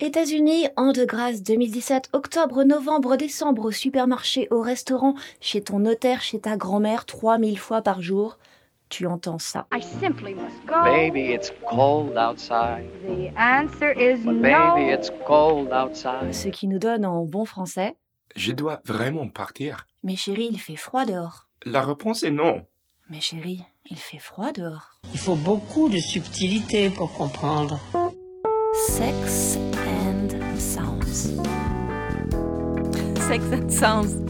États-Unis, an de grâce 2017, octobre, novembre, décembre, au supermarché, au restaurant, chez ton notaire, chez ta grand-mère, 3000 fois par jour. Tu entends ça. I simply must go. Baby, it's cold outside. The answer is no. baby, it's cold outside. Ce qui nous donne en bon français Je dois vraiment partir. Mais chérie, il fait froid dehors. La réponse est non. Mais chérie, il fait froid dehors. Il faut beaucoup de subtilité pour comprendre. Sex Sex and Sounds.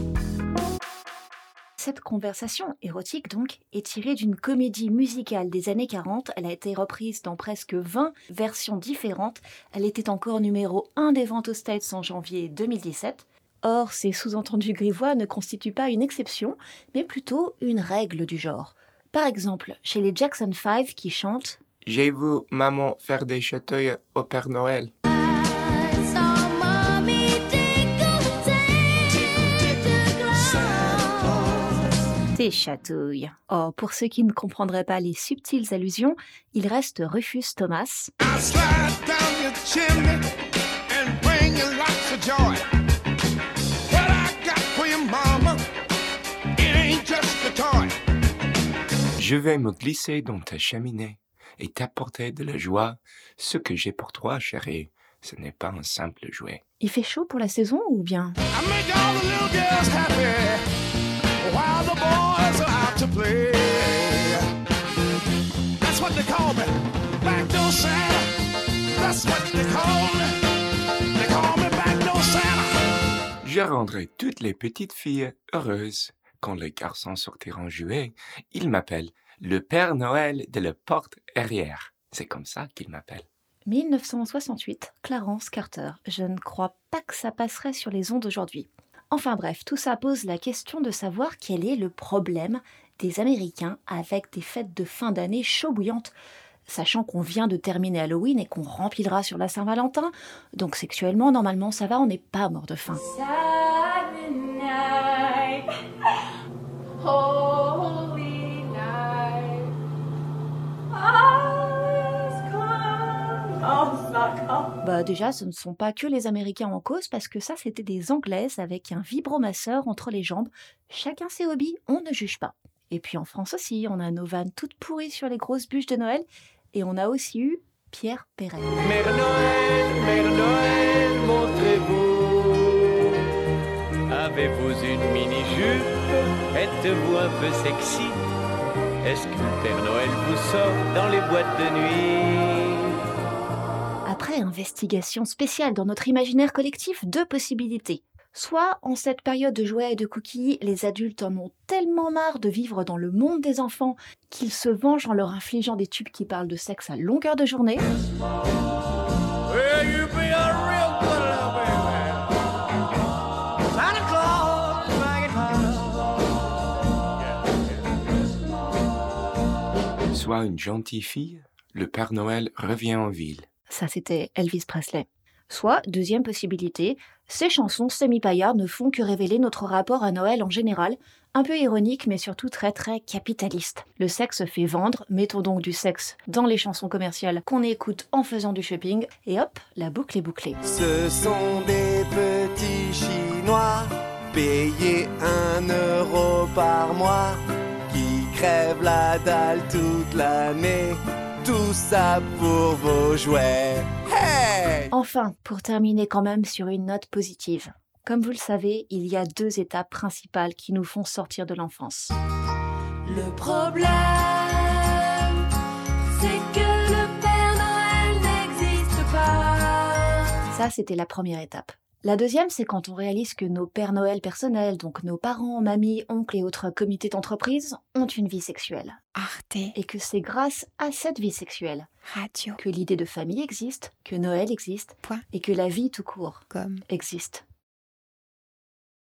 Cette conversation érotique, donc, est tirée d'une comédie musicale des années 40. Elle a été reprise dans presque 20 versions différentes. Elle était encore numéro 1 des ventes aux States en janvier 2017. Or, ces sous-entendus grivois ne constituent pas une exception, mais plutôt une règle du genre. Par exemple, chez les Jackson 5 qui chantent J'ai vu maman faire des chatouilles au Père Noël. Des chatouilles. Oh, pour ceux qui ne comprendraient pas les subtiles allusions, il reste Rufus Thomas. Je vais me glisser dans ta cheminée et t'apporter de la joie. Ce que j'ai pour toi, chérie, ce n'est pas un simple jouet. Il fait chaud pour la saison ou bien? I make all the Je rendrai toutes les petites filles heureuses. Quand les garçons sortiront jouer, ils m'appellent le Père Noël de la porte arrière. C'est comme ça qu'ils m'appellent. 1968, Clarence Carter. Je ne crois pas que ça passerait sur les ondes aujourd'hui. Enfin bref, tout ça pose la question de savoir quel est le problème des Américains avec des fêtes de fin d'année chaud bouillantes, sachant qu'on vient de terminer Halloween et qu'on remplira sur la Saint-Valentin. Donc sexuellement, normalement, ça va, on n'est pas mort de faim. Bah déjà, ce ne sont pas que les Américains en cause, parce que ça, c'était des Anglaises avec un vibromasseur entre les jambes. Chacun ses hobbies, on ne juge pas. Et puis en France aussi, on a nos vannes toutes pourries sur les grosses bûches de Noël, et on a aussi eu Pierre Perret. Mère Noël, Mère Noël, montrez-vous. Avez-vous une mini-jupe? Êtes-vous un peu sexy? Est-ce que Père Noël vous sort dans les boîtes de nuit? Après investigation spéciale dans notre imaginaire collectif, deux possibilités. Soit, en cette période de jouets et de cookies, les adultes en ont tellement marre de vivre dans le monde des enfants qu'ils se vengent en leur infligeant des tubes qui parlent de sexe à longueur de journée. Soit une gentille fille, le Père Noël revient en ville. Ça, c'était Elvis Presley. Soit, deuxième possibilité, ces chansons semi-paillardes ne font que révéler notre rapport à Noël en général, un peu ironique mais surtout très très capitaliste. Le sexe fait vendre, mettons donc du sexe dans les chansons commerciales qu'on écoute en faisant du shopping, et hop, la boucle est bouclée. Ce sont des petits Chinois payés un euro par mois qui crèvent la dalle toute l'année. Tout ça pour vos jouets. Hey! Enfin, pour terminer quand même sur une note positive. Comme vous le savez, il y a deux étapes principales qui nous font sortir de l'enfance. Le problème, c'est que le Père Noël n'existe pas. Ça, c'était la première étape. La deuxième, c'est quand on réalise que nos pères Noël personnels, donc nos parents, mamies, oncles et autres comités d'entreprise, ont une vie sexuelle. Arte Et que c'est grâce à cette vie sexuelle Radio que l'idée de famille existe, que Noël existe, Point. et que la vie tout court comme existe.